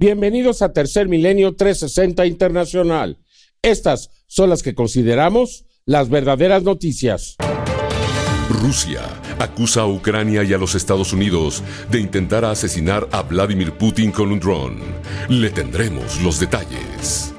Bienvenidos a Tercer Milenio 360 Internacional. Estas son las que consideramos las verdaderas noticias. Rusia acusa a Ucrania y a los Estados Unidos de intentar asesinar a Vladimir Putin con un dron. Le tendremos los detalles.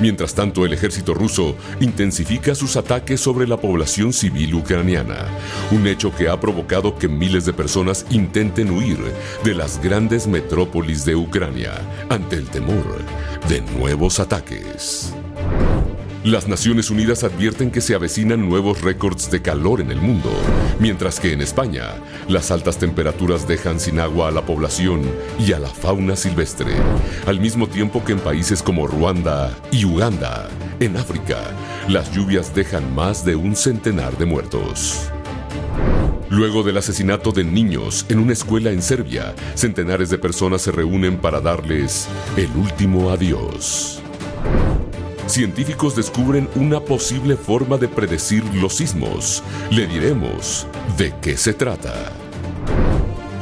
Mientras tanto, el ejército ruso intensifica sus ataques sobre la población civil ucraniana, un hecho que ha provocado que miles de personas intenten huir de las grandes metrópolis de Ucrania ante el temor de nuevos ataques. Las Naciones Unidas advierten que se avecinan nuevos récords de calor en el mundo, mientras que en España las altas temperaturas dejan sin agua a la población y a la fauna silvestre, al mismo tiempo que en países como Ruanda y Uganda, en África, las lluvias dejan más de un centenar de muertos. Luego del asesinato de niños en una escuela en Serbia, centenares de personas se reúnen para darles el último adiós científicos descubren una posible forma de predecir los sismos. Le diremos de qué se trata.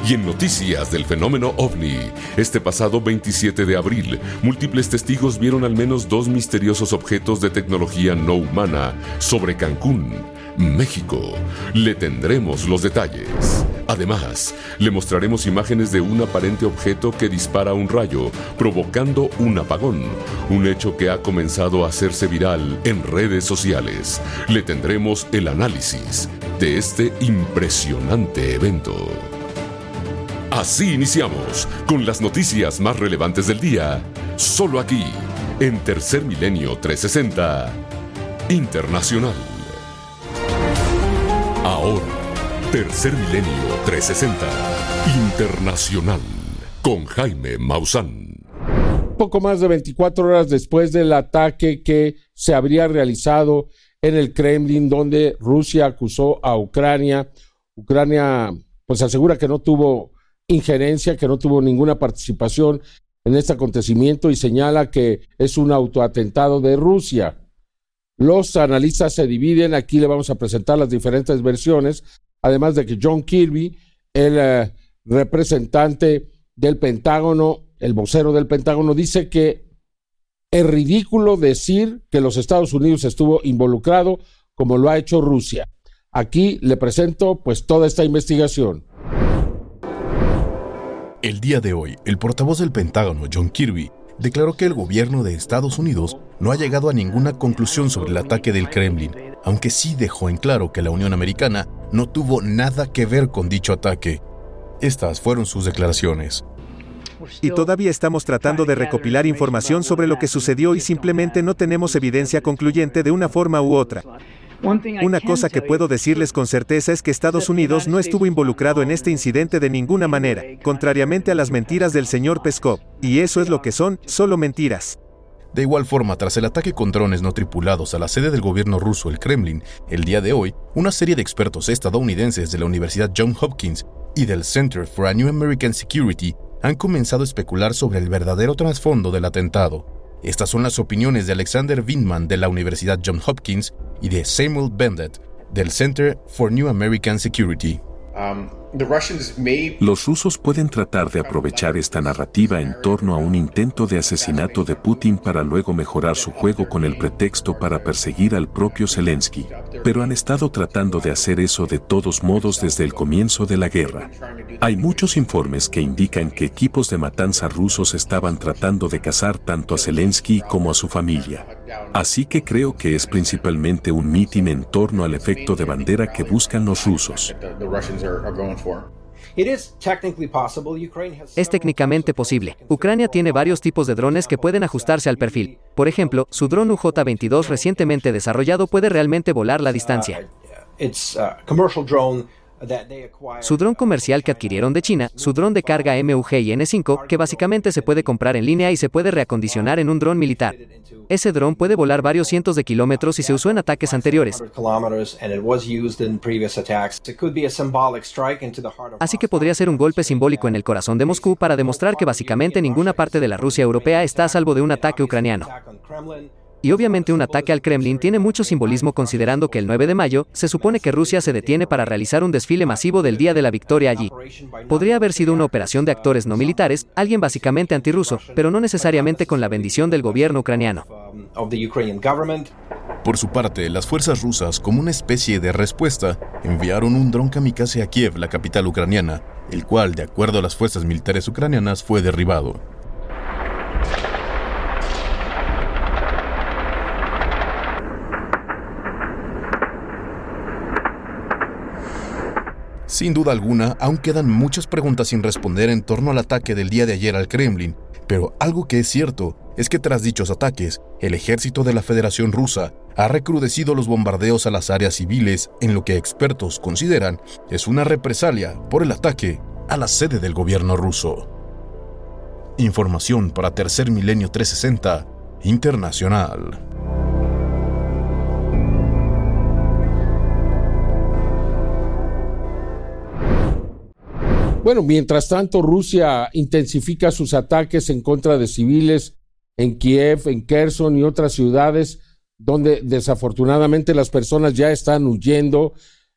Y en noticias del fenómeno ovni, este pasado 27 de abril, múltiples testigos vieron al menos dos misteriosos objetos de tecnología no humana sobre Cancún, México. Le tendremos los detalles. Además, le mostraremos imágenes de un aparente objeto que dispara un rayo, provocando un apagón, un hecho que ha comenzado a hacerse viral en redes sociales. Le tendremos el análisis de este impresionante evento. Así iniciamos con las noticias más relevantes del día, solo aquí, en Tercer Milenio 360 Internacional. Ahora, Tercer Milenio 360 Internacional con Jaime Maussan. Poco más de 24 horas después del ataque que se habría realizado en el Kremlin, donde Rusia acusó a Ucrania. Ucrania pues asegura que no tuvo injerencia, que no tuvo ninguna participación en este acontecimiento y señala que es un autoatentado de Rusia. Los analistas se dividen, aquí le vamos a presentar las diferentes versiones, además de que John Kirby, el eh, representante del Pentágono, el vocero del Pentágono, dice que es ridículo decir que los Estados Unidos estuvo involucrado como lo ha hecho Rusia. Aquí le presento pues toda esta investigación. El día de hoy, el portavoz del Pentágono, John Kirby, declaró que el gobierno de Estados Unidos no ha llegado a ninguna conclusión sobre el ataque del Kremlin, aunque sí dejó en claro que la Unión Americana no tuvo nada que ver con dicho ataque. Estas fueron sus declaraciones. Y todavía estamos tratando de recopilar información sobre lo que sucedió y simplemente no tenemos evidencia concluyente de una forma u otra. Una cosa que puedo decirles con certeza es que Estados Unidos no estuvo involucrado en este incidente de ninguna manera, contrariamente a las mentiras del señor Peskov, y eso es lo que son, solo mentiras. De igual forma, tras el ataque con drones no tripulados a la sede del gobierno ruso, el Kremlin, el día de hoy, una serie de expertos estadounidenses de la Universidad Johns Hopkins y del Center for a New American Security han comenzado a especular sobre el verdadero trasfondo del atentado. Estas son las opiniones de Alexander Windman de la Universidad Johns Hopkins y de Samuel Bennett del Center for New American Security. Um, los rusos pueden tratar de aprovechar esta narrativa en torno a un intento de asesinato de Putin para luego mejorar su juego con el pretexto para perseguir al propio Zelensky, pero han estado tratando de hacer eso de todos modos desde el comienzo de la guerra. Hay muchos informes que indican que equipos de matanza rusos estaban tratando de cazar tanto a Zelensky como a su familia. Así que creo que es principalmente un mitin en torno al efecto de bandera que buscan los rusos. Es técnicamente posible. Ucrania tiene varios tipos de drones que pueden ajustarse al perfil. Por ejemplo, su dron UJ-22 recientemente desarrollado puede realmente volar la distancia. Su dron comercial que adquirieron de China, su dron de carga MUG y N5, que básicamente se puede comprar en línea y se puede reacondicionar en un dron militar. Ese dron puede volar varios cientos de kilómetros y se usó en ataques anteriores. Así que podría ser un golpe simbólico en el corazón de Moscú para demostrar que básicamente ninguna parte de la Rusia europea está a salvo de un ataque ucraniano. Y obviamente un ataque al Kremlin tiene mucho simbolismo considerando que el 9 de mayo se supone que Rusia se detiene para realizar un desfile masivo del Día de la Victoria allí. Podría haber sido una operación de actores no militares, alguien básicamente antirruso, pero no necesariamente con la bendición del gobierno ucraniano. Por su parte, las fuerzas rusas, como una especie de respuesta, enviaron un dron kamikaze a Kiev, la capital ucraniana, el cual, de acuerdo a las fuerzas militares ucranianas, fue derribado. Sin duda alguna, aún quedan muchas preguntas sin responder en torno al ataque del día de ayer al Kremlin, pero algo que es cierto es que tras dichos ataques, el ejército de la Federación Rusa ha recrudecido los bombardeos a las áreas civiles en lo que expertos consideran es una represalia por el ataque a la sede del gobierno ruso. Información para Tercer Milenio 360 Internacional. Bueno, mientras tanto, Rusia intensifica sus ataques en contra de civiles en Kiev, en Kherson y otras ciudades donde desafortunadamente las personas ya están huyendo.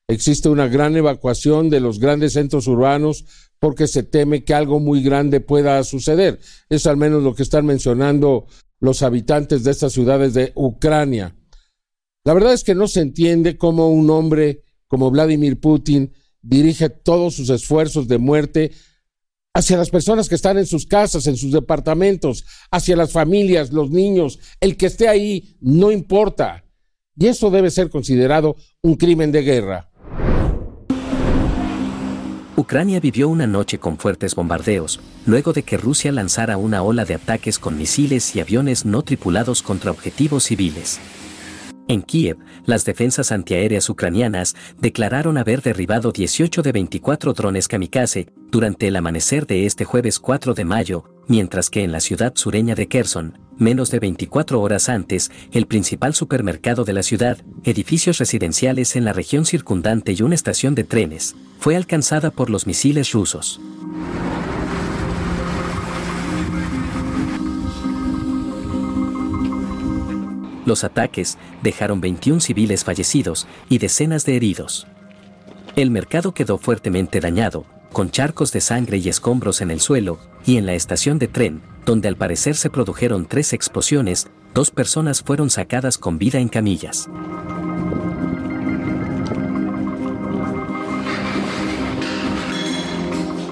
Existe una gran evacuación de los grandes centros urbanos porque se teme que algo muy grande pueda suceder. Es al menos lo que están mencionando los habitantes de estas ciudades de Ucrania. La verdad es que no se entiende cómo un hombre como Vladimir Putin dirige todos sus esfuerzos de muerte hacia las personas que están en sus casas, en sus departamentos, hacia las familias, los niños, el que esté ahí, no importa. Y eso debe ser considerado un crimen de guerra. Ucrania vivió una noche con fuertes bombardeos, luego de que Rusia lanzara una ola de ataques con misiles y aviones no tripulados contra objetivos civiles. En Kiev, las defensas antiaéreas ucranianas declararon haber derribado 18 de 24 drones kamikaze durante el amanecer de este jueves 4 de mayo, mientras que en la ciudad sureña de Kherson, menos de 24 horas antes, el principal supermercado de la ciudad, edificios residenciales en la región circundante y una estación de trenes, fue alcanzada por los misiles rusos. Los ataques dejaron 21 civiles fallecidos y decenas de heridos. El mercado quedó fuertemente dañado, con charcos de sangre y escombros en el suelo, y en la estación de tren, donde al parecer se produjeron tres explosiones, dos personas fueron sacadas con vida en camillas.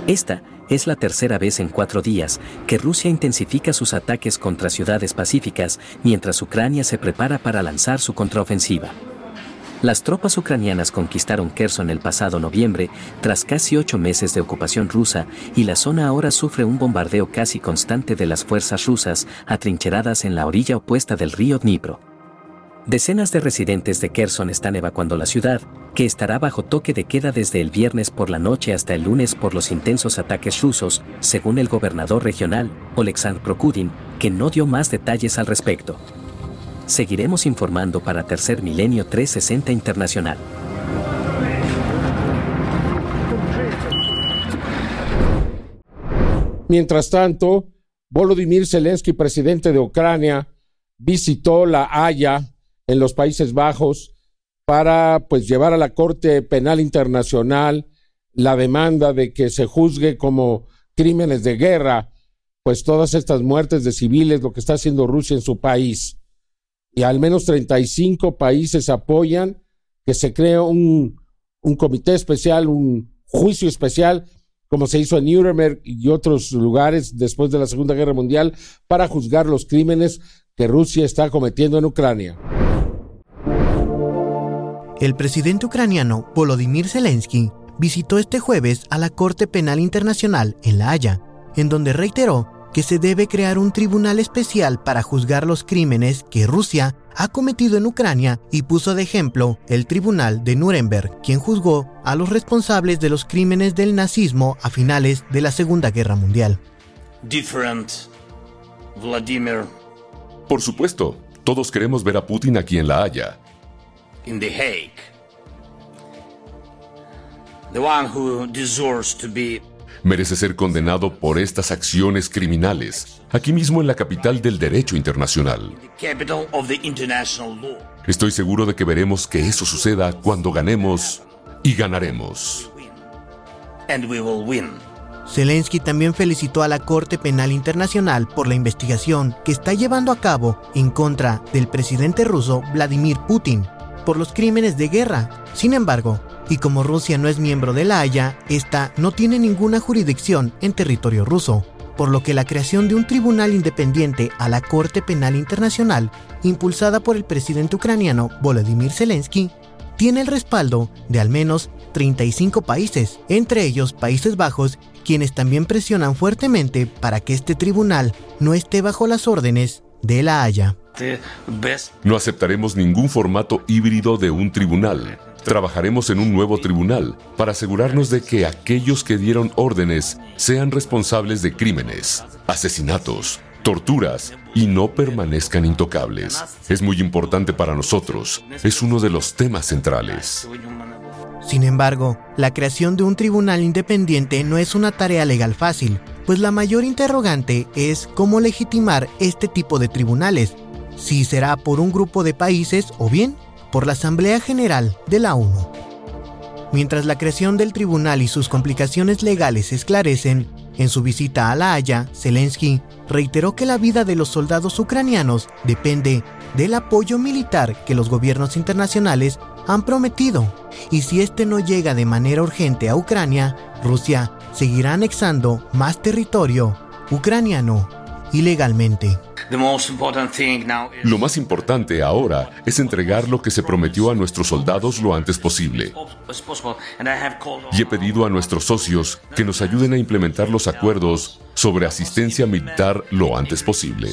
Esta es la tercera vez en cuatro días que Rusia intensifica sus ataques contra ciudades pacíficas mientras Ucrania se prepara para lanzar su contraofensiva. Las tropas ucranianas conquistaron Kherson el pasado noviembre tras casi ocho meses de ocupación rusa y la zona ahora sufre un bombardeo casi constante de las fuerzas rusas atrincheradas en la orilla opuesta del río Dnipro. Decenas de residentes de Kherson están evacuando la ciudad, que estará bajo toque de queda desde el viernes por la noche hasta el lunes por los intensos ataques rusos, según el gobernador regional, Oleksandr Prokudin, que no dio más detalles al respecto. Seguiremos informando para Tercer Milenio 360 Internacional. Mientras tanto, Volodymyr Zelensky, presidente de Ucrania, visitó La Haya en los Países Bajos para pues llevar a la Corte Penal Internacional la demanda de que se juzgue como crímenes de guerra pues todas estas muertes de civiles, lo que está haciendo Rusia en su país. Y al menos 35 países apoyan que se cree un, un comité especial, un juicio especial, como se hizo en Nuremberg y otros lugares después de la Segunda Guerra Mundial, para juzgar los crímenes que Rusia está cometiendo en Ucrania. El presidente ucraniano Volodymyr Zelensky visitó este jueves a la Corte Penal Internacional en La Haya, en donde reiteró que se debe crear un tribunal especial para juzgar los crímenes que Rusia ha cometido en Ucrania y puso de ejemplo el Tribunal de Nuremberg, quien juzgó a los responsables de los crímenes del nazismo a finales de la Segunda Guerra Mundial. Different. Vladimir. Por supuesto, todos queremos ver a Putin aquí en La Haya in The Hague. The one who deserves to be merece ser condenado por estas acciones criminales, aquí mismo en la capital del derecho internacional. Estoy seguro de que veremos que eso suceda cuando ganemos y ganaremos. Zelensky también felicitó a la Corte Penal Internacional por la investigación que está llevando a cabo en contra del presidente ruso Vladimir Putin por los crímenes de guerra. Sin embargo, y como Rusia no es miembro de la Haya, esta no tiene ninguna jurisdicción en territorio ruso, por lo que la creación de un tribunal independiente a la Corte Penal Internacional, impulsada por el presidente ucraniano Volodymyr Zelensky, tiene el respaldo de al menos 35 países, entre ellos Países Bajos, quienes también presionan fuertemente para que este tribunal no esté bajo las órdenes de la Haya. No aceptaremos ningún formato híbrido de un tribunal. Trabajaremos en un nuevo tribunal para asegurarnos de que aquellos que dieron órdenes sean responsables de crímenes, asesinatos, torturas y no permanezcan intocables. Es muy importante para nosotros. Es uno de los temas centrales. Sin embargo, la creación de un tribunal independiente no es una tarea legal fácil, pues la mayor interrogante es cómo legitimar este tipo de tribunales, si será por un grupo de países o bien por la Asamblea General de la ONU. Mientras la creación del tribunal y sus complicaciones legales se esclarecen, en su visita a La Haya, Zelensky reiteró que la vida de los soldados ucranianos depende del apoyo militar que los gobiernos internacionales han prometido, y si este no llega de manera urgente a Ucrania, Rusia seguirá anexando más territorio ucraniano ilegalmente. Lo más importante ahora es entregar lo que se prometió a nuestros soldados lo antes posible. Y he pedido a nuestros socios que nos ayuden a implementar los acuerdos sobre asistencia militar lo antes posible.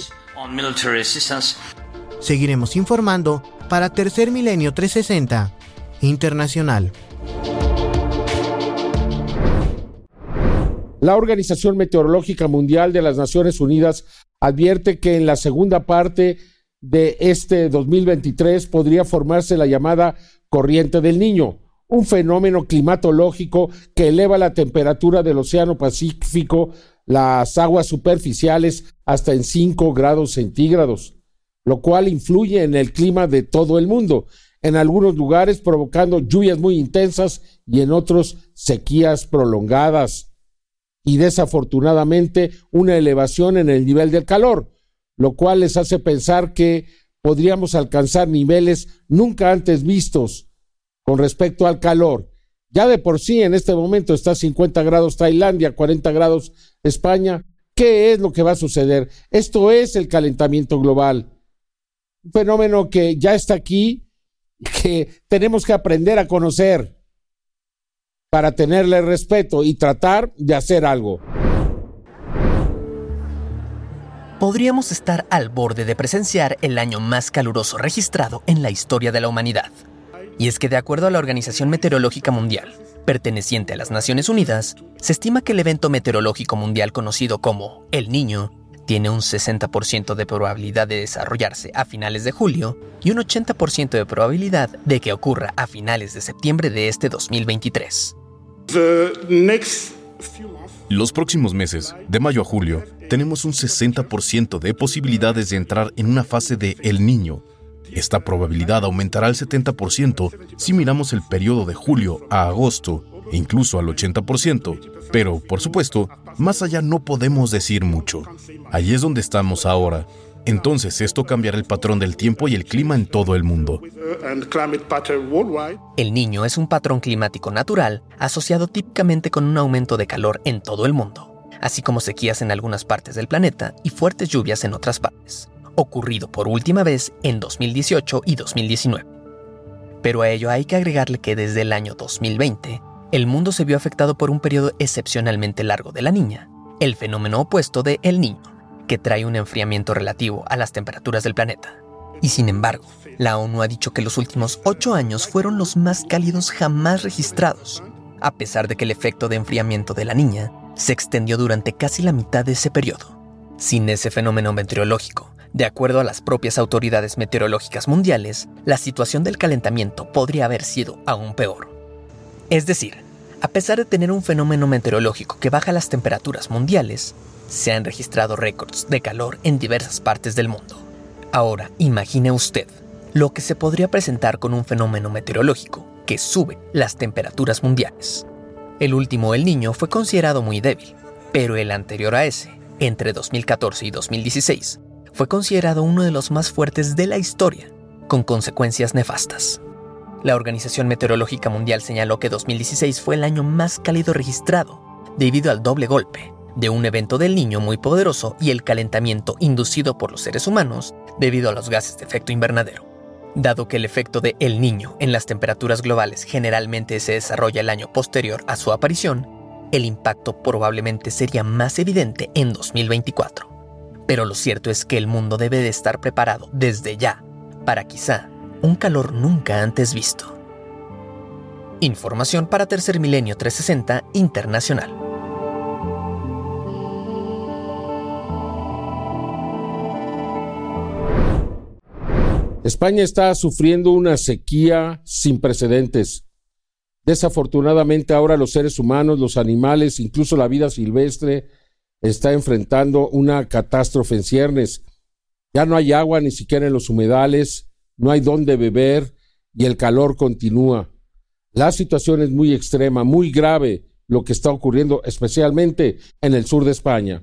Seguiremos informando para Tercer Milenio 360 Internacional. La Organización Meteorológica Mundial de las Naciones Unidas advierte que en la segunda parte de este 2023 podría formarse la llamada corriente del niño, un fenómeno climatológico que eleva la temperatura del Océano Pacífico, las aguas superficiales, hasta en 5 grados centígrados, lo cual influye en el clima de todo el mundo, en algunos lugares provocando lluvias muy intensas y en otros sequías prolongadas y desafortunadamente una elevación en el nivel del calor, lo cual les hace pensar que podríamos alcanzar niveles nunca antes vistos con respecto al calor. Ya de por sí en este momento está 50 grados Tailandia, 40 grados España. ¿Qué es lo que va a suceder? Esto es el calentamiento global. Un fenómeno que ya está aquí que tenemos que aprender a conocer para tenerle respeto y tratar de hacer algo. Podríamos estar al borde de presenciar el año más caluroso registrado en la historia de la humanidad. Y es que de acuerdo a la Organización Meteorológica Mundial, perteneciente a las Naciones Unidas, se estima que el evento meteorológico mundial conocido como El Niño tiene un 60% de probabilidad de desarrollarse a finales de julio y un 80% de probabilidad de que ocurra a finales de septiembre de este 2023. Los próximos meses, de mayo a julio, tenemos un 60% de posibilidades de entrar en una fase de El Niño. Esta probabilidad aumentará al 70% si miramos el periodo de julio a agosto e incluso al 80%, pero, por supuesto, más allá no podemos decir mucho. Allí es donde estamos ahora. Entonces esto cambiará el patrón del tiempo y el clima en todo el mundo. El niño es un patrón climático natural asociado típicamente con un aumento de calor en todo el mundo, así como sequías en algunas partes del planeta y fuertes lluvias en otras partes, ocurrido por última vez en 2018 y 2019. Pero a ello hay que agregarle que desde el año 2020, el mundo se vio afectado por un periodo excepcionalmente largo de la niña, el fenómeno opuesto de El Niño, que trae un enfriamiento relativo a las temperaturas del planeta. Y sin embargo, la ONU ha dicho que los últimos ocho años fueron los más cálidos jamás registrados, a pesar de que el efecto de enfriamiento de la niña se extendió durante casi la mitad de ese periodo. Sin ese fenómeno meteorológico, de acuerdo a las propias autoridades meteorológicas mundiales, la situación del calentamiento podría haber sido aún peor. Es decir, A pesar de tener un fenómeno meteorológico que baja las temperaturas mundiales, se han registrado récords de calor en diversas partes del mundo. Ahora, imagine usted lo que se podría presentar con un fenómeno meteorológico que sube las temperaturas mundiales. El último, el niño, fue considerado muy débil, pero el anterior a ese, entre 2014 y 2016, fue considerado uno de los más fuertes de la historia, con consecuencias nefastas. La Organización Meteorológica Mundial señaló que 2016 fue el año más cálido registrado, debido al doble golpe de un evento del niño muy poderoso y el calentamiento inducido por los seres humanos debido a los gases de efecto invernadero. Dado que el efecto de El Niño en las temperaturas globales generalmente se desarrolla el año posterior a su aparición, el impacto probablemente sería más evidente en 2024. Pero lo cierto es que el mundo debe de estar preparado desde ya para quizá un calor nunca antes visto. Información para Tercer Milenio 360 Internacional. España está sufriendo una sequía sin precedentes. Desafortunadamente ahora los seres humanos, los animales, incluso la vida silvestre, está enfrentando una catástrofe en ciernes. Ya no hay agua ni siquiera en los humedales, no hay dónde beber y el calor continúa. La situación es muy extrema, muy grave lo que está ocurriendo, especialmente en el sur de España.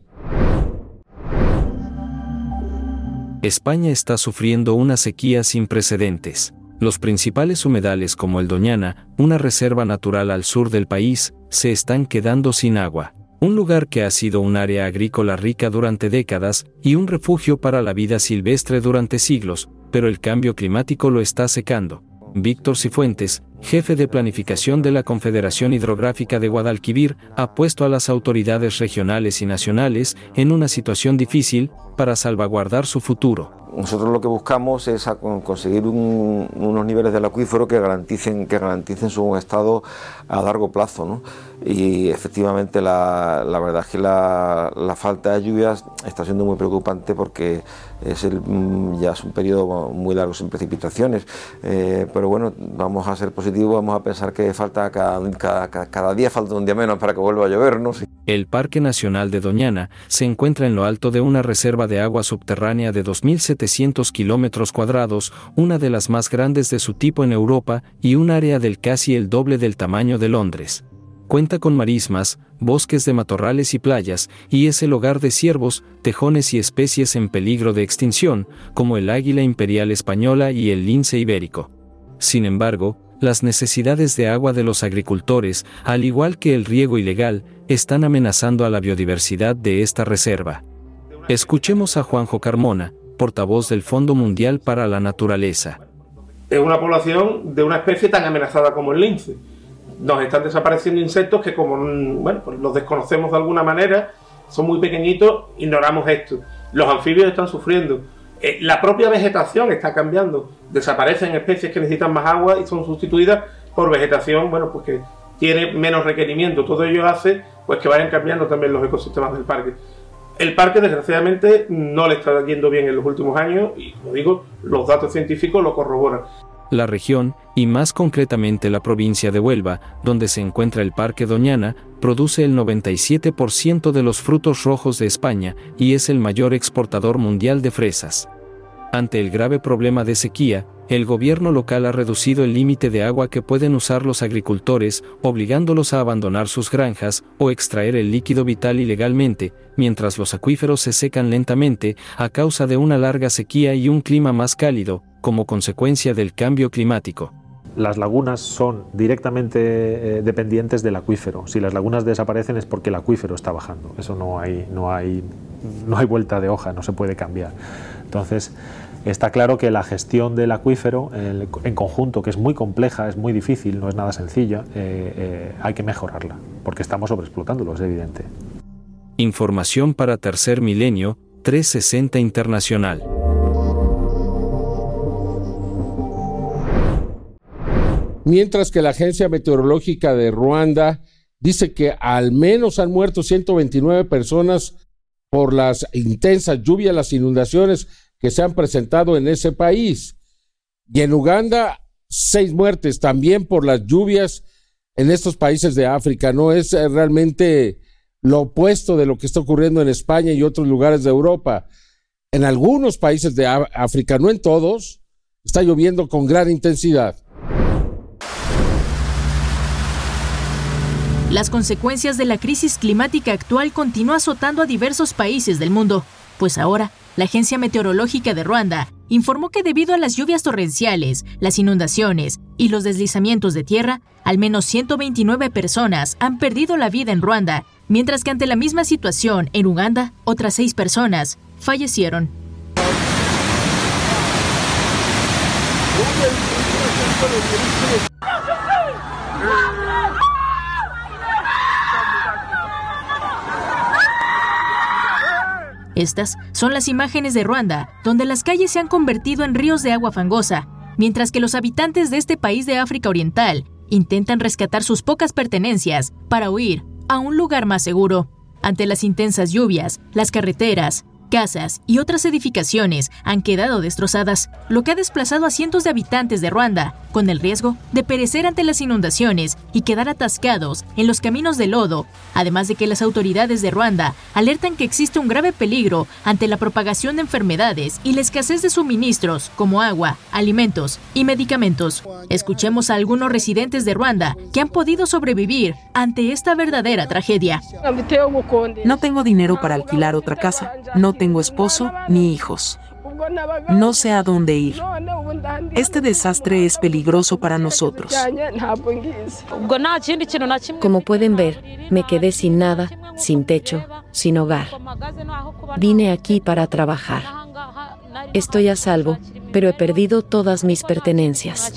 España está sufriendo una sequía sin precedentes. Los principales humedales como el Doñana, una reserva natural al sur del país, se están quedando sin agua. Un lugar que ha sido un área agrícola rica durante décadas y un refugio para la vida silvestre durante siglos, pero el cambio climático lo está secando. Víctor Cifuentes, jefe de planificación de la Confederación Hidrográfica de Guadalquivir, ha puesto a las autoridades regionales y nacionales en una situación difícil para salvaguardar su futuro. Nosotros lo que buscamos es conseguir unos niveles del acuífero que garanticen, que garanticen su estado a largo plazo. ¿no? Y efectivamente la, la, verdad es que la, la, falta de lluvias está siendo muy preocupante porque es el, mm, ya es un periodo muy largo sin precipitaciones. Eh, pero bueno, vamos a ser positivos, vamos a pensar que falta cada, día falta un día menos para que vuelva a llover. ¿no? El Parque Nacional de Doñana se encuentra en lo alto de una reserva de agua subterránea de 2.700 kilómetros cuadrados, una de las más grandes de su tipo en Europa y un área del casi el doble del tamaño de Londres. Cuenta con marismas, bosques de matorrales y playas, y es el hogar de ciervos, tejones y especies en peligro de extinción, como el águila imperial española y el lince ibérico. Sin embargo, las necesidades de agua de los agricultores, al igual que el riego ilegal, están amenazando a la biodiversidad de esta reserva. Escuchemos a Juanjo Carmona, portavoz del Fondo Mundial para la Naturaleza. Es una población de una especie tan amenazada como el lince nos están desapareciendo insectos que como bueno, pues los desconocemos de alguna manera, son muy pequeñitos, ignoramos esto. Los anfibios están sufriendo. Eh, la propia vegetación está cambiando. Desaparecen especies que necesitan más agua y son sustituidas por vegetación, bueno, pues que tiene menos requerimiento. Todo ello hace pues que vayan cambiando también los ecosistemas del parque. El parque, desgraciadamente, no le está yendo bien en los últimos años y, como digo, los datos científicos lo corroboran la región, y más concretamente la provincia de Huelva, donde se encuentra el Parque Doñana, produce el 97% de los frutos rojos de España y es el mayor exportador mundial de fresas. Ante el grave problema de sequía, el gobierno local ha reducido el límite de agua que pueden usar los agricultores, obligándolos a abandonar sus granjas o extraer el líquido vital ilegalmente, mientras los acuíferos se secan lentamente a causa de una larga sequía y un clima más cálido, como consecuencia del cambio climático. Las lagunas son directamente eh, dependientes del acuífero. Si las lagunas desaparecen es porque el acuífero está bajando. Eso no hay, no hay, no hay vuelta de hoja, no se puede cambiar. Entonces, está claro que la gestión del acuífero en conjunto, que es muy compleja, es muy difícil, no es nada sencilla, eh, eh, hay que mejorarla, porque estamos sobreexplotándolo, es evidente. Información para Tercer Milenio, 360 Internacional. mientras que la Agencia Meteorológica de Ruanda dice que al menos han muerto 129 personas por las intensas lluvias, las inundaciones que se han presentado en ese país. Y en Uganda, seis muertes también por las lluvias en estos países de África, no es eh, realmente lo opuesto de lo que está ocurriendo en España y otros lugares de Europa. En algunos países de África, no en todos, está lloviendo con gran intensidad. Las consecuencias de la crisis climática actual continúan azotando a diversos países del mundo, pues ahora la Agencia Meteorológica de Ruanda informó que debido a las lluvias torrenciales, las inundaciones y los deslizamientos de tierra, al menos 129 personas han perdido la vida en Ruanda, mientras que ante la misma situación en Uganda, otras seis personas fallecieron. Estas son las imágenes de Ruanda, donde las calles se han convertido en ríos de agua fangosa, mientras que los habitantes de este país de África Oriental intentan rescatar sus pocas pertenencias para huir a un lugar más seguro. Ante las intensas lluvias, las carreteras, casas y otras edificaciones han quedado destrozadas, lo que ha desplazado a cientos de habitantes de Ruanda, con el riesgo de perecer ante las inundaciones y quedar atascados en los caminos de lodo, además de que las autoridades de Ruanda alertan que existe un grave peligro ante la propagación de enfermedades y la escasez de suministros como agua, alimentos y medicamentos. Escuchemos a algunos residentes de Ruanda que han podido sobrevivir ante esta verdadera tragedia. No tengo dinero para alquilar otra casa. Tengo esposo ni hijos. No sé a dónde ir. Este desastre es peligroso para nosotros. Como pueden ver, me quedé sin nada, sin techo, sin hogar. Vine aquí para trabajar. Estoy a salvo, pero he perdido todas mis pertenencias.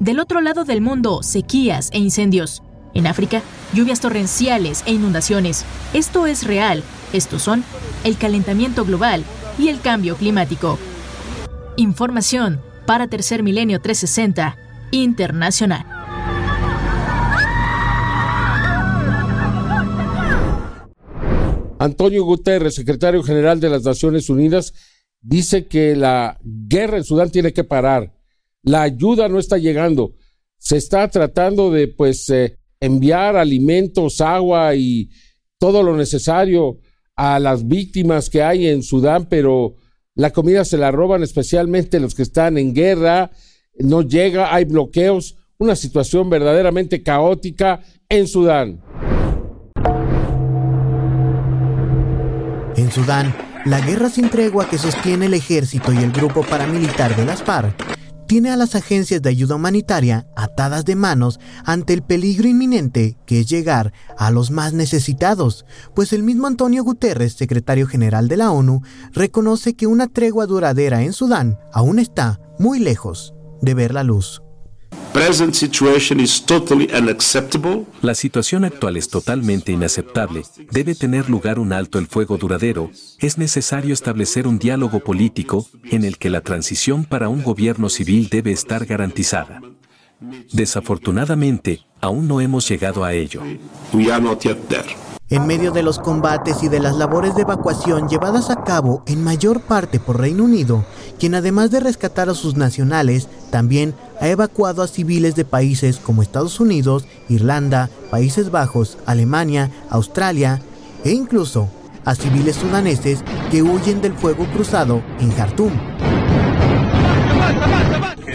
Del otro lado del mundo, sequías e incendios. En África, lluvias torrenciales e inundaciones. Esto es real. Estos son el calentamiento global y el cambio climático. Información para Tercer Milenio 360 Internacional. Antonio Guterres, secretario general de las Naciones Unidas, dice que la guerra en Sudán tiene que parar. La ayuda no está llegando. Se está tratando de, pues, eh, enviar alimentos, agua y todo lo necesario a las víctimas que hay en Sudán, pero la comida se la roban especialmente los que están en guerra, no llega, hay bloqueos, una situación verdaderamente caótica en Sudán. En Sudán, la guerra sin tregua que sostiene el ejército y el grupo paramilitar de las FARC tiene a las agencias de ayuda humanitaria atadas de manos ante el peligro inminente que es llegar a los más necesitados, pues el mismo Antonio Guterres, secretario general de la ONU, reconoce que una tregua duradera en Sudán aún está muy lejos de ver la luz. La situación actual es totalmente inaceptable. Debe tener lugar un alto el fuego duradero. Es necesario establecer un diálogo político en el que la transición para un gobierno civil debe estar garantizada. Desafortunadamente, aún no hemos llegado a ello. En medio de los combates y de las labores de evacuación llevadas a cabo en mayor parte por Reino Unido, quien además de rescatar a sus nacionales, también ha evacuado a civiles de países como Estados Unidos, Irlanda, Países Bajos, Alemania, Australia e incluso a civiles sudaneses que huyen del fuego cruzado en Khartoum.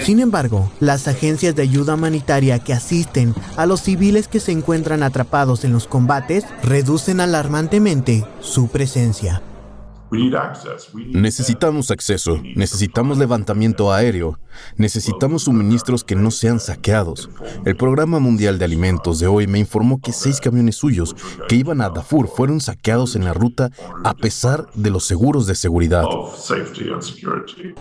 Sin embargo, las agencias de ayuda humanitaria que asisten a los civiles que se encuentran atrapados en los combates reducen alarmantemente su presencia. Necesitamos acceso, necesitamos levantamiento aéreo, necesitamos suministros que no sean saqueados. El Programa Mundial de Alimentos de hoy me informó que seis camiones suyos que iban a Darfur fueron saqueados en la ruta a pesar de los seguros de seguridad.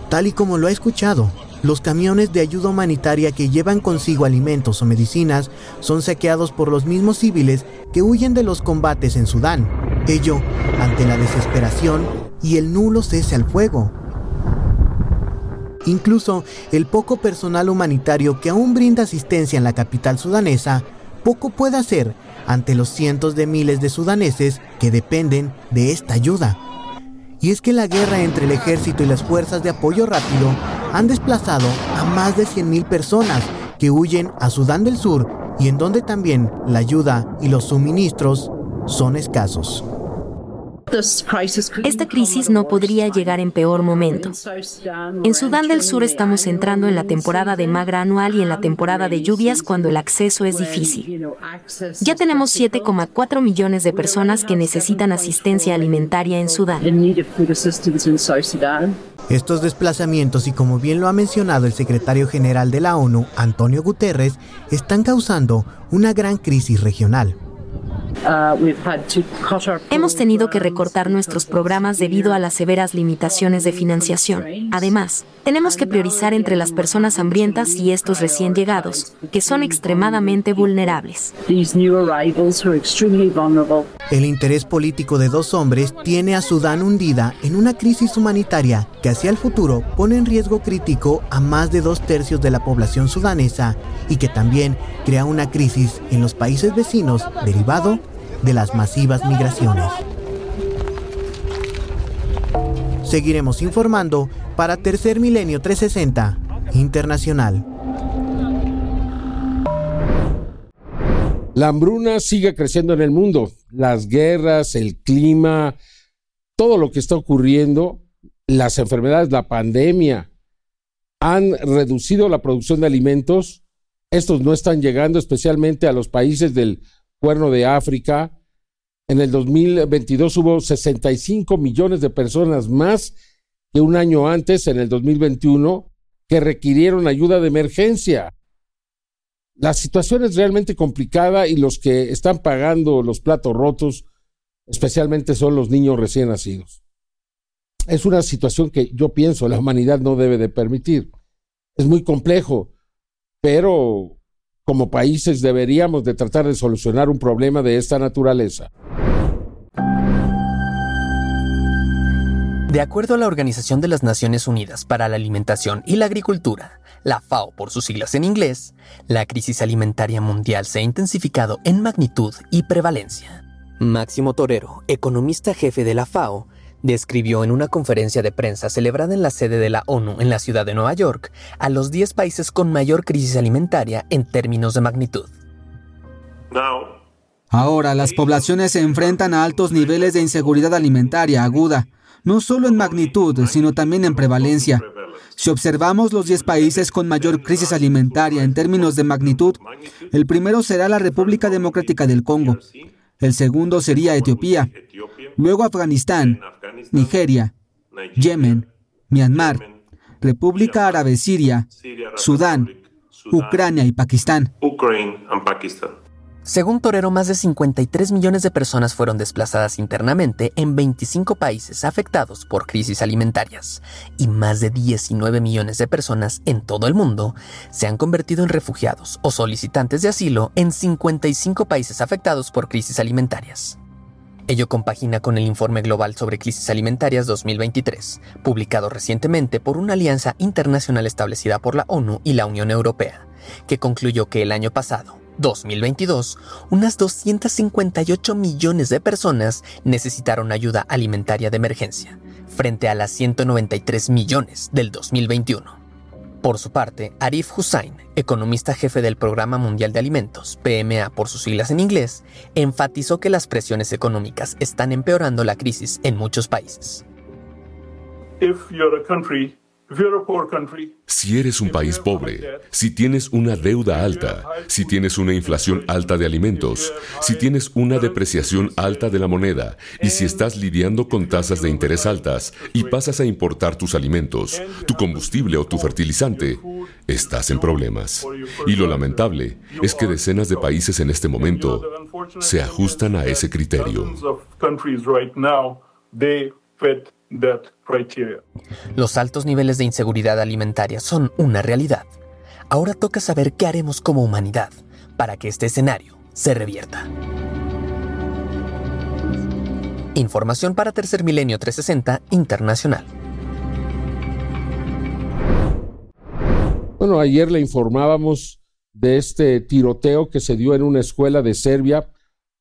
Tal y como lo ha escuchado, los camiones de ayuda humanitaria que llevan consigo alimentos o medicinas son saqueados por los mismos civiles que huyen de los combates en Sudán. Ello ante la desesperación y el nulo cese al fuego. Incluso el poco personal humanitario que aún brinda asistencia en la capital sudanesa, poco puede hacer ante los cientos de miles de sudaneses que dependen de esta ayuda. Y es que la guerra entre el ejército y las fuerzas de apoyo rápido han desplazado a más de 100.000 personas que huyen a Sudán del Sur y en donde también la ayuda y los suministros son escasos. Esta crisis no podría llegar en peor momento. En Sudán del Sur estamos entrando en la temporada de magra anual y en la temporada de lluvias cuando el acceso es difícil. Ya tenemos 7,4 millones de personas que necesitan asistencia alimentaria en Sudán. Estos desplazamientos y como bien lo ha mencionado el secretario general de la ONU, Antonio Guterres, están causando una gran crisis regional. Hemos tenido que recortar nuestros programas debido a las severas limitaciones de financiación. Además, tenemos que priorizar entre las personas hambrientas y estos recién llegados, que son extremadamente vulnerables. El interés político de dos hombres tiene a Sudán hundida en una crisis humanitaria que hacia el futuro pone en riesgo crítico a más de dos tercios de la población sudanesa y que también crea una crisis en los países vecinos de las masivas migraciones. Seguiremos informando para Tercer Milenio 360 Internacional. La hambruna sigue creciendo en el mundo. Las guerras, el clima, todo lo que está ocurriendo, las enfermedades, la pandemia, han reducido la producción de alimentos. Estos no están llegando especialmente a los países del Cuerno de África. En el 2022 hubo 65 millones de personas más que un año antes, en el 2021, que requirieron ayuda de emergencia. La situación es realmente complicada y los que están pagando los platos rotos, especialmente son los niños recién nacidos. Es una situación que yo pienso la humanidad no debe de permitir. Es muy complejo, pero como países deberíamos de tratar de solucionar un problema de esta naturaleza. De acuerdo a la Organización de las Naciones Unidas para la Alimentación y la Agricultura, la FAO por sus siglas en inglés, la crisis alimentaria mundial se ha intensificado en magnitud y prevalencia. Máximo Torero, economista jefe de la FAO, describió en una conferencia de prensa celebrada en la sede de la ONU en la ciudad de Nueva York a los 10 países con mayor crisis alimentaria en términos de magnitud. Ahora las poblaciones se enfrentan a altos niveles de inseguridad alimentaria aguda, no solo en magnitud, sino también en prevalencia. Si observamos los 10 países con mayor crisis alimentaria en términos de magnitud, el primero será la República Democrática del Congo, el segundo sería Etiopía, luego Afganistán, Nigeria, Yemen, Myanmar, República Árabe Siria, Sudán, Ucrania y Pakistán. Según Torero, más de 53 millones de personas fueron desplazadas internamente en 25 países afectados por crisis alimentarias y más de 19 millones de personas en todo el mundo se han convertido en refugiados o solicitantes de asilo en 55 países afectados por crisis alimentarias. Ello compagina con el Informe Global sobre Crisis Alimentarias 2023, publicado recientemente por una alianza internacional establecida por la ONU y la Unión Europea, que concluyó que el año pasado, 2022, unas 258 millones de personas necesitaron ayuda alimentaria de emergencia, frente a las 193 millones del 2021. Por su parte, Arif Hussain, economista jefe del Programa Mundial de Alimentos, PMA por sus siglas en inglés, enfatizó que las presiones económicas están empeorando la crisis en muchos países. Si eres un país pobre, si tienes una deuda alta, si tienes una inflación alta de alimentos, si tienes una depreciación alta de la moneda y si estás lidiando con tasas de interés altas y pasas a importar tus alimentos, tu combustible o tu fertilizante, estás en problemas. Y lo lamentable es que decenas de países en este momento se ajustan a ese criterio. Los altos niveles de inseguridad alimentaria son una realidad. Ahora toca saber qué haremos como humanidad para que este escenario se revierta. Información para Tercer Milenio 360 Internacional. Bueno, ayer le informábamos de este tiroteo que se dio en una escuela de Serbia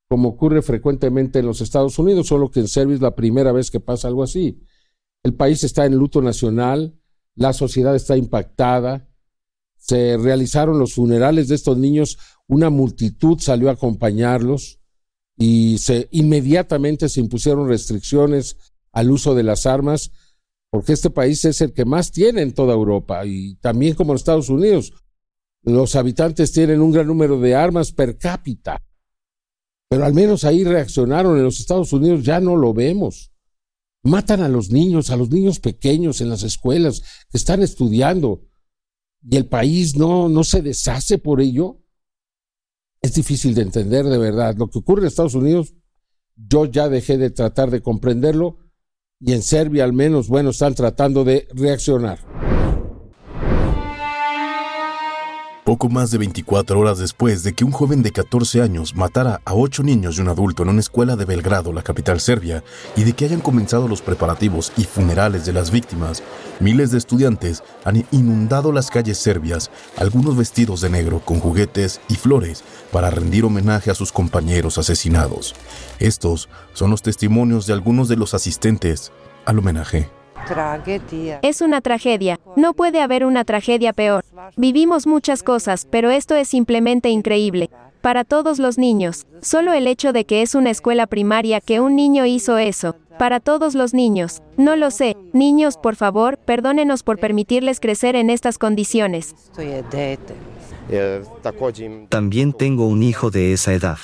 como ocurre frecuentemente en los Estados Unidos, solo que en Serbia es la primera vez que pasa algo así. El país está en luto nacional, la sociedad está impactada, se realizaron los funerales de estos niños, una multitud salió a acompañarlos y se inmediatamente se impusieron restricciones al uso de las armas, porque este país es el que más tiene en toda Europa y también como en Estados Unidos. Los habitantes tienen un gran número de armas per cápita, pero al menos ahí reaccionaron. En los Estados Unidos ya no lo vemos. Matan a los niños, a los niños pequeños en las escuelas que están estudiando y el país no, no se deshace por ello, es difícil de entender de verdad. Lo que ocurre en Estados Unidos, yo ya dejé de tratar de comprenderlo y en Serbia al menos, bueno, están tratando de reaccionar. Poco más de 24 horas después de que un joven de 14 años matara a 8 niños y un adulto en una escuela de Belgrado, la capital serbia, y de que hayan comenzado los preparativos y funerales de las víctimas, miles de estudiantes han inundado las calles serbias, algunos vestidos de negro con juguetes y flores para rendir homenaje a sus compañeros asesinados. Estos son los testimonios de algunos de los asistentes al homenaje. Es una tragedia. No puede haber una tragedia peor. Vivimos muchas cosas, pero esto es simplemente increíble. Para todos los niños. Solo el hecho de que es una escuela primaria que un niño hizo eso. Para todos los niños. No lo sé. Niños, por favor, perdónenos por permitirles crecer en estas condiciones. También tengo un hijo de esa edad.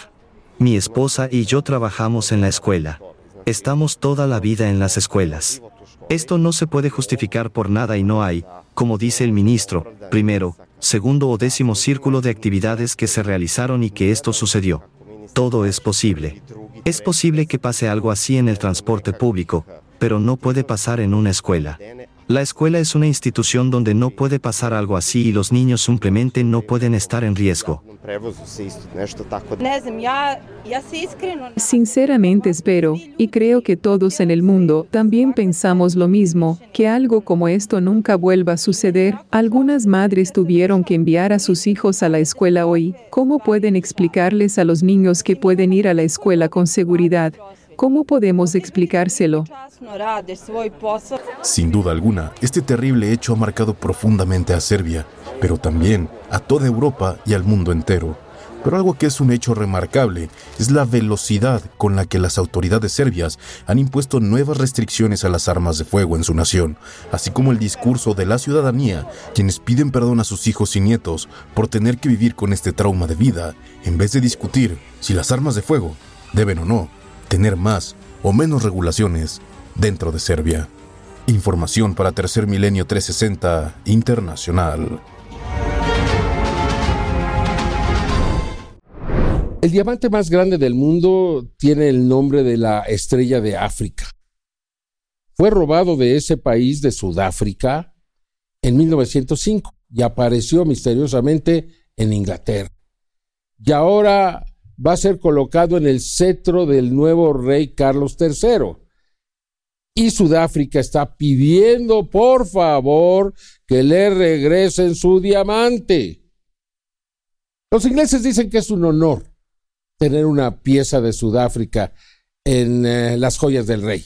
Mi esposa y yo trabajamos en la escuela. Estamos toda la vida en las escuelas. Esto no se puede justificar por nada y no hay, como dice el ministro, primero, segundo o décimo círculo de actividades que se realizaron y que esto sucedió. Todo es posible. Es posible que pase algo así en el transporte público, pero no puede pasar en una escuela. La escuela es una institución donde no puede pasar algo así y los niños simplemente no pueden estar en riesgo. Sinceramente espero, y creo que todos en el mundo también pensamos lo mismo, que algo como esto nunca vuelva a suceder. Algunas madres tuvieron que enviar a sus hijos a la escuela hoy. ¿Cómo pueden explicarles a los niños que pueden ir a la escuela con seguridad? ¿Cómo podemos explicárselo? Sin duda alguna, este terrible hecho ha marcado profundamente a Serbia, pero también a toda Europa y al mundo entero. Pero algo que es un hecho remarcable es la velocidad con la que las autoridades serbias han impuesto nuevas restricciones a las armas de fuego en su nación, así como el discurso de la ciudadanía, quienes piden perdón a sus hijos y nietos por tener que vivir con este trauma de vida, en vez de discutir si las armas de fuego deben o no tener más o menos regulaciones dentro de Serbia. Información para Tercer Milenio 360 Internacional. El diamante más grande del mundo tiene el nombre de la estrella de África. Fue robado de ese país de Sudáfrica en 1905 y apareció misteriosamente en Inglaterra. Y ahora va a ser colocado en el cetro del nuevo rey Carlos III. Y Sudáfrica está pidiendo, por favor, que le regresen su diamante. Los ingleses dicen que es un honor tener una pieza de Sudáfrica en eh, las joyas del rey.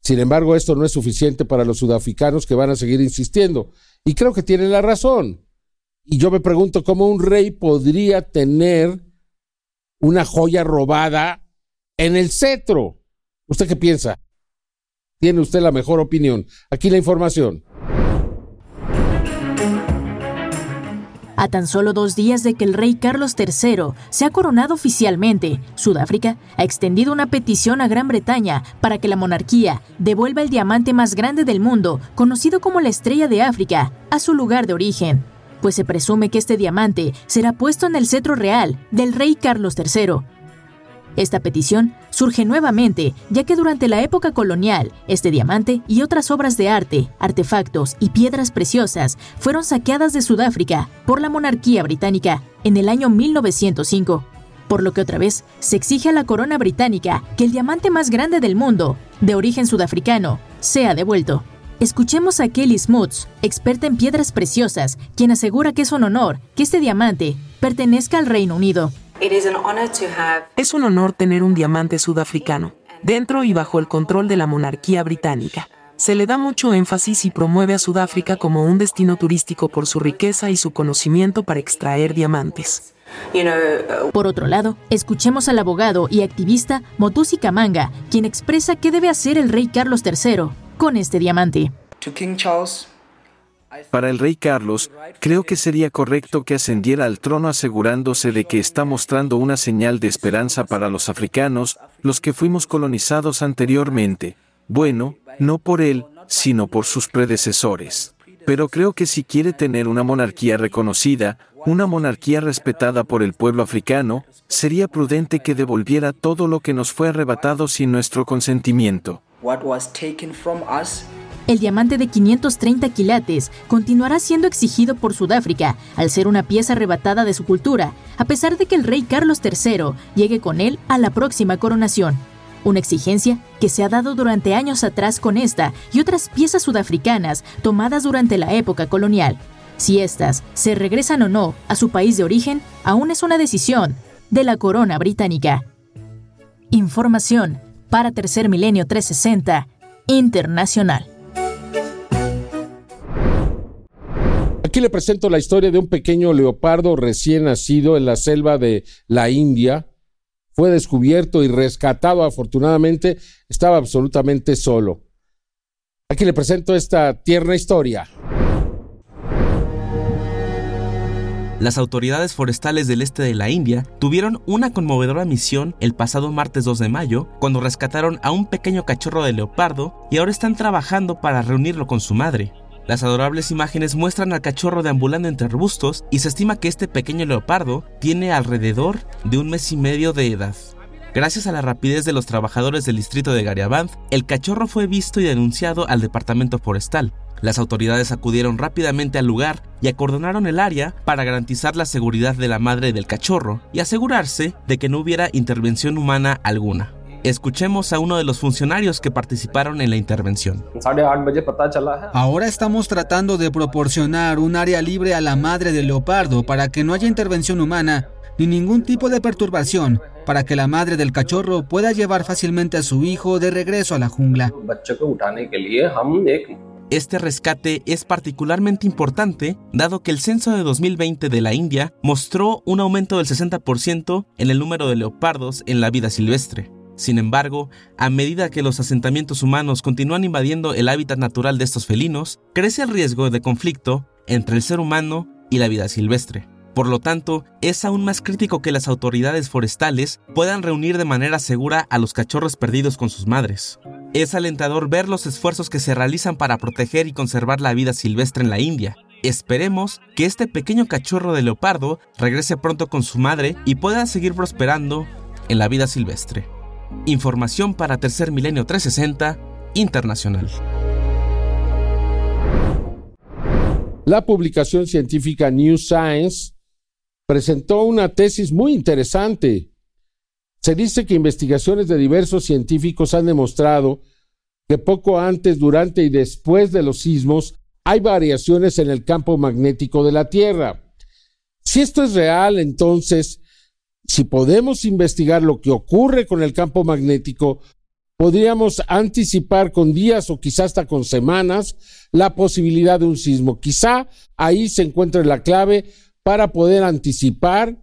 Sin embargo, esto no es suficiente para los sudafricanos que van a seguir insistiendo. Y creo que tienen la razón. Y yo me pregunto cómo un rey podría tener una joya robada en el cetro. ¿Usted qué piensa? Tiene usted la mejor opinión. Aquí la información. A tan solo dos días de que el rey Carlos III se ha coronado oficialmente, Sudáfrica ha extendido una petición a Gran Bretaña para que la monarquía devuelva el diamante más grande del mundo, conocido como la Estrella de África, a su lugar de origen pues se presume que este diamante será puesto en el cetro real del rey Carlos III. Esta petición surge nuevamente, ya que durante la época colonial, este diamante y otras obras de arte, artefactos y piedras preciosas fueron saqueadas de Sudáfrica por la monarquía británica en el año 1905, por lo que otra vez se exige a la corona británica que el diamante más grande del mundo, de origen sudafricano, sea devuelto. Escuchemos a Kelly Smuts, experta en piedras preciosas, quien asegura que es un honor que este diamante pertenezca al Reino Unido. Es un honor tener un diamante sudafricano, dentro y bajo el control de la monarquía británica. Se le da mucho énfasis y promueve a Sudáfrica como un destino turístico por su riqueza y su conocimiento para extraer diamantes. Por otro lado, escuchemos al abogado y activista Motusi Kamanga, quien expresa qué debe hacer el rey Carlos III con este diamante. Para el rey Carlos, creo que sería correcto que ascendiera al trono asegurándose de que está mostrando una señal de esperanza para los africanos, los que fuimos colonizados anteriormente. Bueno, no por él, sino por sus predecesores. Pero creo que si quiere tener una monarquía reconocida, una monarquía respetada por el pueblo africano, sería prudente que devolviera todo lo que nos fue arrebatado sin nuestro consentimiento. El diamante de 530 quilates continuará siendo exigido por Sudáfrica al ser una pieza arrebatada de su cultura, a pesar de que el rey Carlos III llegue con él a la próxima coronación. Una exigencia que se ha dado durante años atrás con esta y otras piezas sudafricanas tomadas durante la época colonial. Si éstas se regresan o no a su país de origen, aún es una decisión de la corona británica. Información para Tercer Milenio 360 Internacional. Aquí le presento la historia de un pequeño leopardo recién nacido en la selva de la India, fue descubierto y rescatado afortunadamente, estaba absolutamente solo. Aquí le presento esta tierna historia. Las autoridades forestales del este de la India tuvieron una conmovedora misión el pasado martes 2 de mayo, cuando rescataron a un pequeño cachorro de leopardo y ahora están trabajando para reunirlo con su madre. Las adorables imágenes muestran al cachorro deambulando entre arbustos y se estima que este pequeño leopardo tiene alrededor de un mes y medio de edad. Gracias a la rapidez de los trabajadores del distrito de Gariaband, el cachorro fue visto y denunciado al departamento forestal. Las autoridades acudieron rápidamente al lugar y acordonaron el área para garantizar la seguridad de la madre del cachorro y asegurarse de que no hubiera intervención humana alguna. Escuchemos a uno de los funcionarios que participaron en la intervención. Ahora estamos tratando de proporcionar un área libre a la madre del leopardo para que no haya intervención humana ni ningún tipo de perturbación, para que la madre del cachorro pueda llevar fácilmente a su hijo de regreso a la jungla. Este rescate es particularmente importante dado que el censo de 2020 de la India mostró un aumento del 60% en el número de leopardos en la vida silvestre. Sin embargo, a medida que los asentamientos humanos continúan invadiendo el hábitat natural de estos felinos, crece el riesgo de conflicto entre el ser humano y la vida silvestre. Por lo tanto, es aún más crítico que las autoridades forestales puedan reunir de manera segura a los cachorros perdidos con sus madres. Es alentador ver los esfuerzos que se realizan para proteger y conservar la vida silvestre en la India. Esperemos que este pequeño cachorro de leopardo regrese pronto con su madre y pueda seguir prosperando en la vida silvestre. Información para Tercer Milenio 360 Internacional. La publicación científica New Science presentó una tesis muy interesante. Se dice que investigaciones de diversos científicos han demostrado que poco antes, durante y después de los sismos hay variaciones en el campo magnético de la Tierra. Si esto es real, entonces si podemos investigar lo que ocurre con el campo magnético, podríamos anticipar con días o quizás hasta con semanas la posibilidad de un sismo. Quizá ahí se encuentre la clave para poder anticipar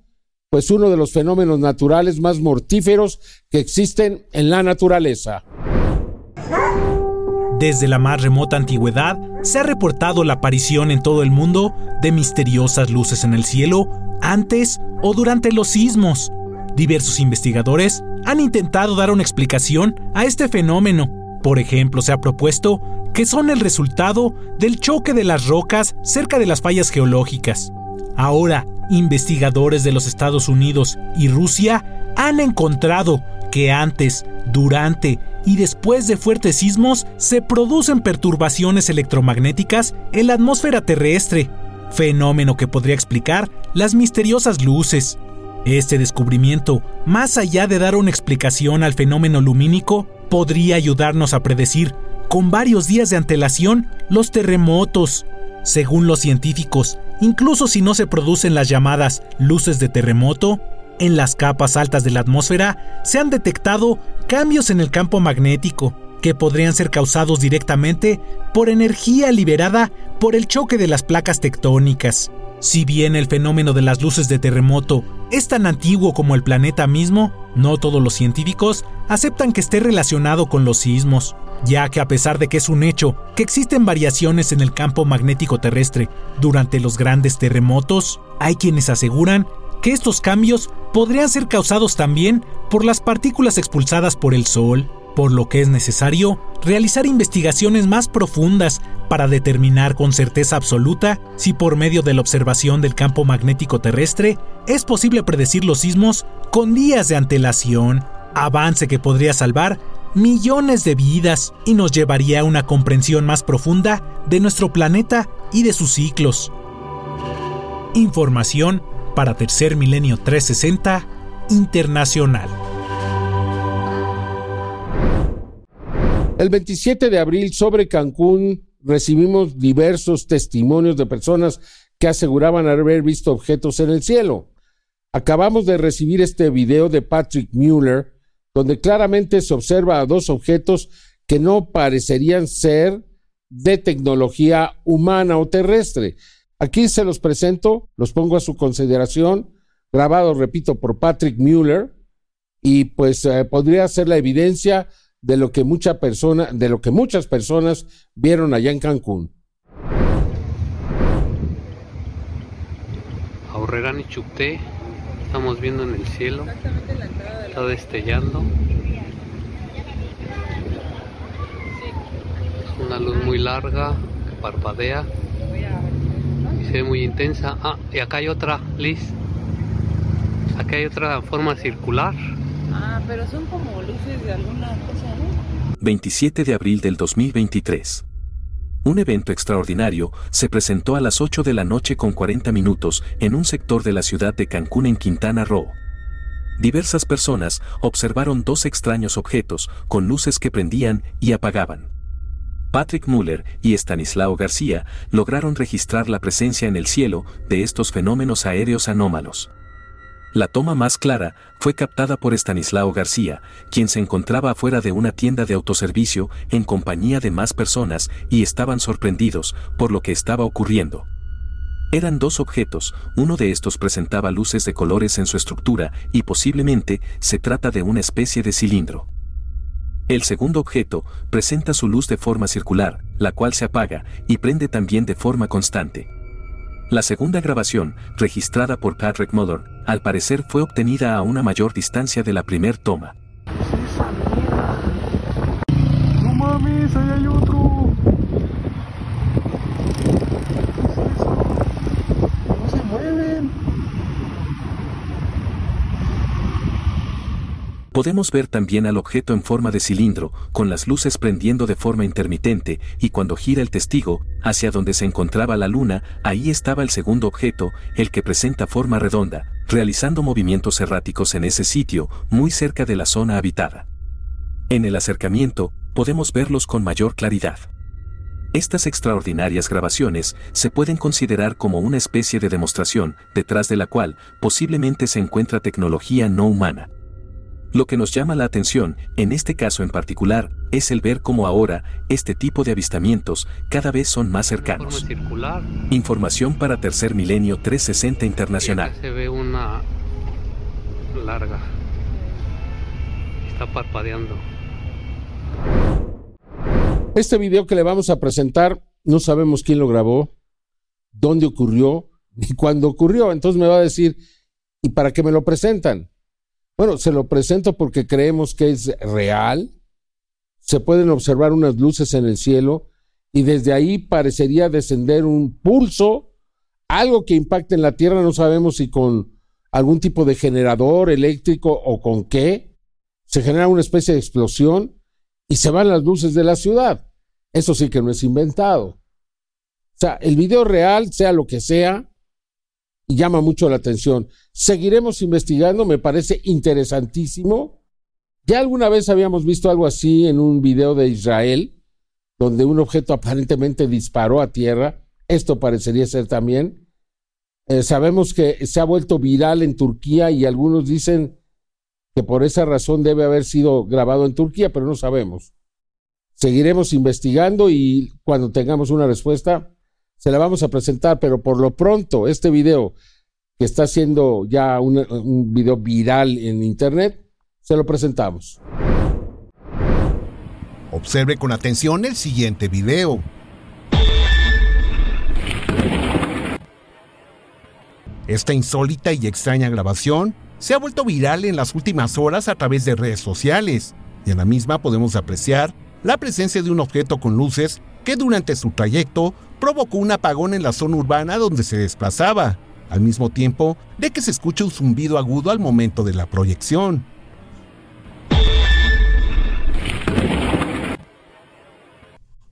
pues uno de los fenómenos naturales más mortíferos que existen en la naturaleza. Desde la más remota antigüedad se ha reportado la aparición en todo el mundo de misteriosas luces en el cielo antes o durante los sismos. Diversos investigadores han intentado dar una explicación a este fenómeno. Por ejemplo, se ha propuesto que son el resultado del choque de las rocas cerca de las fallas geológicas. Ahora, investigadores de los Estados Unidos y Rusia han encontrado que antes, durante y después de fuertes sismos se producen perturbaciones electromagnéticas en la atmósfera terrestre, fenómeno que podría explicar las misteriosas luces. Este descubrimiento, más allá de dar una explicación al fenómeno lumínico, podría ayudarnos a predecir, con varios días de antelación, los terremotos. Según los científicos, incluso si no se producen las llamadas luces de terremoto, en las capas altas de la atmósfera se han detectado cambios en el campo magnético, que podrían ser causados directamente por energía liberada por el choque de las placas tectónicas. Si bien el fenómeno de las luces de terremoto es tan antiguo como el planeta mismo, no todos los científicos aceptan que esté relacionado con los sismos, ya que a pesar de que es un hecho que existen variaciones en el campo magnético terrestre durante los grandes terremotos, hay quienes aseguran que estos cambios podrían ser causados también por las partículas expulsadas por el Sol, por lo que es necesario realizar investigaciones más profundas para determinar con certeza absoluta si por medio de la observación del campo magnético terrestre es posible predecir los sismos con días de antelación, avance que podría salvar millones de vidas y nos llevaría a una comprensión más profunda de nuestro planeta y de sus ciclos. Información para Tercer Milenio 360 Internacional. El 27 de abril sobre Cancún recibimos diversos testimonios de personas que aseguraban haber visto objetos en el cielo. Acabamos de recibir este video de Patrick Mueller, donde claramente se observa a dos objetos que no parecerían ser de tecnología humana o terrestre. Aquí se los presento, los pongo a su consideración, grabado, repito, por Patrick Mueller, y pues eh, podría ser la evidencia de lo que mucha persona, de lo que muchas personas vieron allá en Cancún. Aurrerán y Chupté, estamos viendo en el cielo, está destellando. Es una luz muy larga que parpadea y se ve muy intensa. Ah, y acá hay otra, Liz. Acá hay otra forma circular. Ah, pero son como luces de alguna cosa, ¿no? 27 de abril del 2023. Un evento extraordinario se presentó a las 8 de la noche con 40 minutos en un sector de la ciudad de Cancún en Quintana Roo. Diversas personas observaron dos extraños objetos con luces que prendían y apagaban. Patrick Muller y Stanislao García lograron registrar la presencia en el cielo de estos fenómenos aéreos anómalos. La toma más clara fue captada por Estanislao García, quien se encontraba afuera de una tienda de autoservicio en compañía de más personas y estaban sorprendidos por lo que estaba ocurriendo. Eran dos objetos, uno de estos presentaba luces de colores en su estructura y posiblemente se trata de una especie de cilindro. El segundo objeto presenta su luz de forma circular, la cual se apaga y prende también de forma constante. La segunda grabación, registrada por Patrick Muller, al parecer fue obtenida a una mayor distancia de la primer toma. No mames, ahí hay otro. No se mueven. Podemos ver también al objeto en forma de cilindro, con las luces prendiendo de forma intermitente, y cuando gira el testigo, hacia donde se encontraba la luna, ahí estaba el segundo objeto, el que presenta forma redonda, realizando movimientos erráticos en ese sitio, muy cerca de la zona habitada. En el acercamiento, podemos verlos con mayor claridad. Estas extraordinarias grabaciones se pueden considerar como una especie de demostración, detrás de la cual posiblemente se encuentra tecnología no humana. Lo que nos llama la atención, en este caso en particular, es el ver cómo ahora este tipo de avistamientos cada vez son más cercanos. Información para Tercer Milenio 360 Internacional. Se ve una larga. Está parpadeando. Este video que le vamos a presentar, no sabemos quién lo grabó, dónde ocurrió, ni cuándo ocurrió. Entonces me va a decir, ¿y para qué me lo presentan? Bueno, se lo presento porque creemos que es real. Se pueden observar unas luces en el cielo y desde ahí parecería descender un pulso, algo que impacte en la Tierra, no sabemos si con algún tipo de generador eléctrico o con qué. Se genera una especie de explosión y se van las luces de la ciudad. Eso sí que no es inventado. O sea, el video real, sea lo que sea, y llama mucho la atención. Seguiremos investigando, me parece interesantísimo. Ya alguna vez habíamos visto algo así en un video de Israel, donde un objeto aparentemente disparó a tierra. Esto parecería ser también. Eh, sabemos que se ha vuelto viral en Turquía y algunos dicen que por esa razón debe haber sido grabado en Turquía, pero no sabemos. Seguiremos investigando y cuando tengamos una respuesta se la vamos a presentar, pero por lo pronto este video que está siendo ya un, video viral en internet, se lo presentamos. Observe con atención el siguiente video. Esta insólita y extraña grabación se ha vuelto viral en las últimas horas a través de redes sociales, y en la misma podemos apreciar la presencia de un objeto con luces que durante su trayecto provocó un apagón en la zona urbana donde se desplazaba, al mismo tiempo de que se escucha un zumbido agudo al momento de la proyección.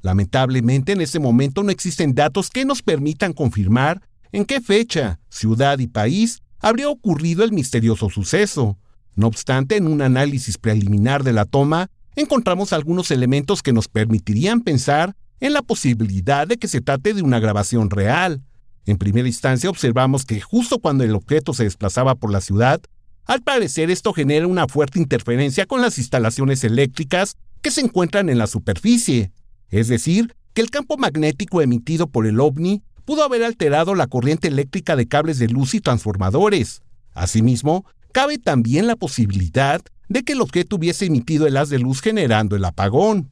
Lamentablemente en ese momento no existen datos que nos permitan confirmar en qué fecha, ciudad y país habría ocurrido el misterioso suceso. No obstante, en un análisis preliminar de la toma, encontramos algunos elementos que nos permitirían pensar en la posibilidad de que se trate de una grabación real. En primera instancia observamos que justo cuando el objeto se desplazaba por la ciudad, al parecer esto genera una fuerte interferencia con las instalaciones eléctricas que se encuentran en la superficie. Es decir, que el campo magnético emitido por el ovni pudo haber alterado la corriente eléctrica de cables de luz y transformadores. Asimismo, cabe también la posibilidad de que el objeto hubiese emitido el haz de luz generando el apagón.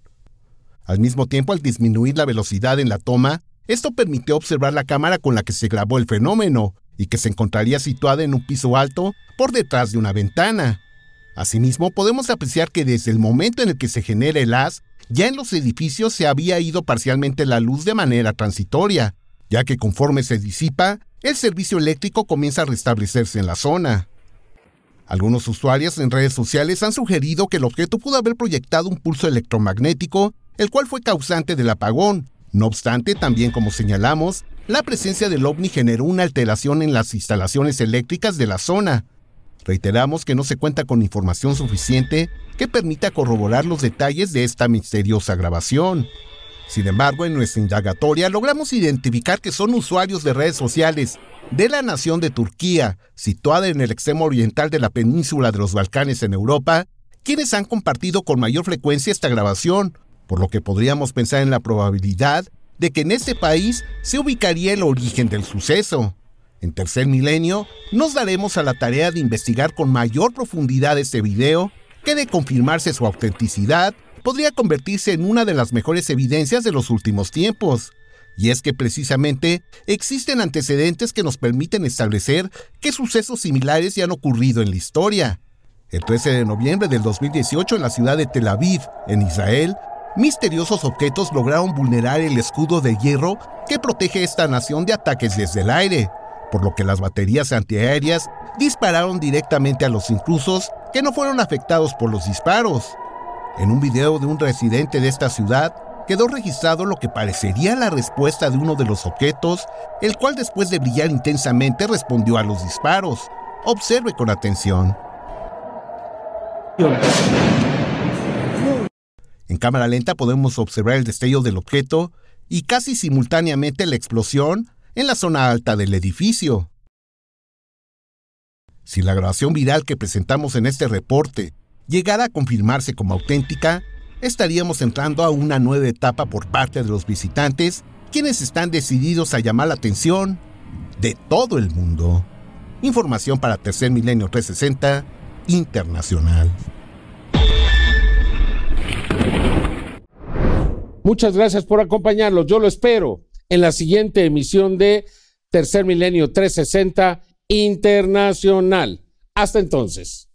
Al mismo tiempo, al disminuir la velocidad en la toma, esto permitió observar la cámara con la que se grabó el fenómeno y que se encontraría situada en un piso alto por detrás de una ventana. Asimismo, podemos apreciar que desde el momento en el que se genera el haz, ya en los edificios se había ido parcialmente la luz de manera transitoria, ya que conforme se disipa, el servicio eléctrico comienza a restablecerse en la zona. Algunos usuarios en redes sociales han sugerido que el objeto pudo haber proyectado un pulso electromagnético, el cual fue causante del apagón, no obstante, también como señalamos, la presencia del ovni generó una alteración en las instalaciones eléctricas de la zona. Reiteramos que no se cuenta con información suficiente que permita corroborar los detalles de esta misteriosa grabación. Sin embargo, en nuestra indagatoria logramos identificar que son usuarios de redes sociales de la nación de Turquía, situada en el extremo oriental de la península de los Balcanes en Europa, quienes han compartido con mayor frecuencia esta grabación, por lo que podríamos pensar en la probabilidad de que en este país se ubicaría el origen del suceso. En tercer milenio, nos daremos a la tarea de investigar con mayor profundidad este video, que de confirmarse su autenticidad, podría convertirse en una de las mejores evidencias de los últimos tiempos. Y es que precisamente existen antecedentes que nos permiten establecer que sucesos similares ya han ocurrido en la historia. El 13 de noviembre del 2018 en la ciudad de Tel Aviv, en Israel, misteriosos objetos lograron vulnerar el escudo de hierro que protege esta nación de ataques desde el aire, por lo que las baterías antiaéreas dispararon directamente a los intrusos que no fueron afectados por los disparos. En un video de un residente de esta ciudad quedó registrado lo que parecería la respuesta de uno de los objetos, el cual después de brillar intensamente respondió a los disparos. Observe con atención. En cámara lenta podemos observar el destello del objeto y casi simultáneamente la explosión en la zona alta del edificio. Si la grabación viral que presentamos en este reporte llegara a confirmarse como auténtica, estaríamos entrando a una nueva etapa por parte de los visitantes, quienes están decididos a llamar la atención de todo el mundo. Información para Tercer Milenio 360 Internacional. Muchas gracias por acompañarnos. Yo lo espero en la siguiente emisión de Tercer Milenio 360 Internacional. Hasta entonces.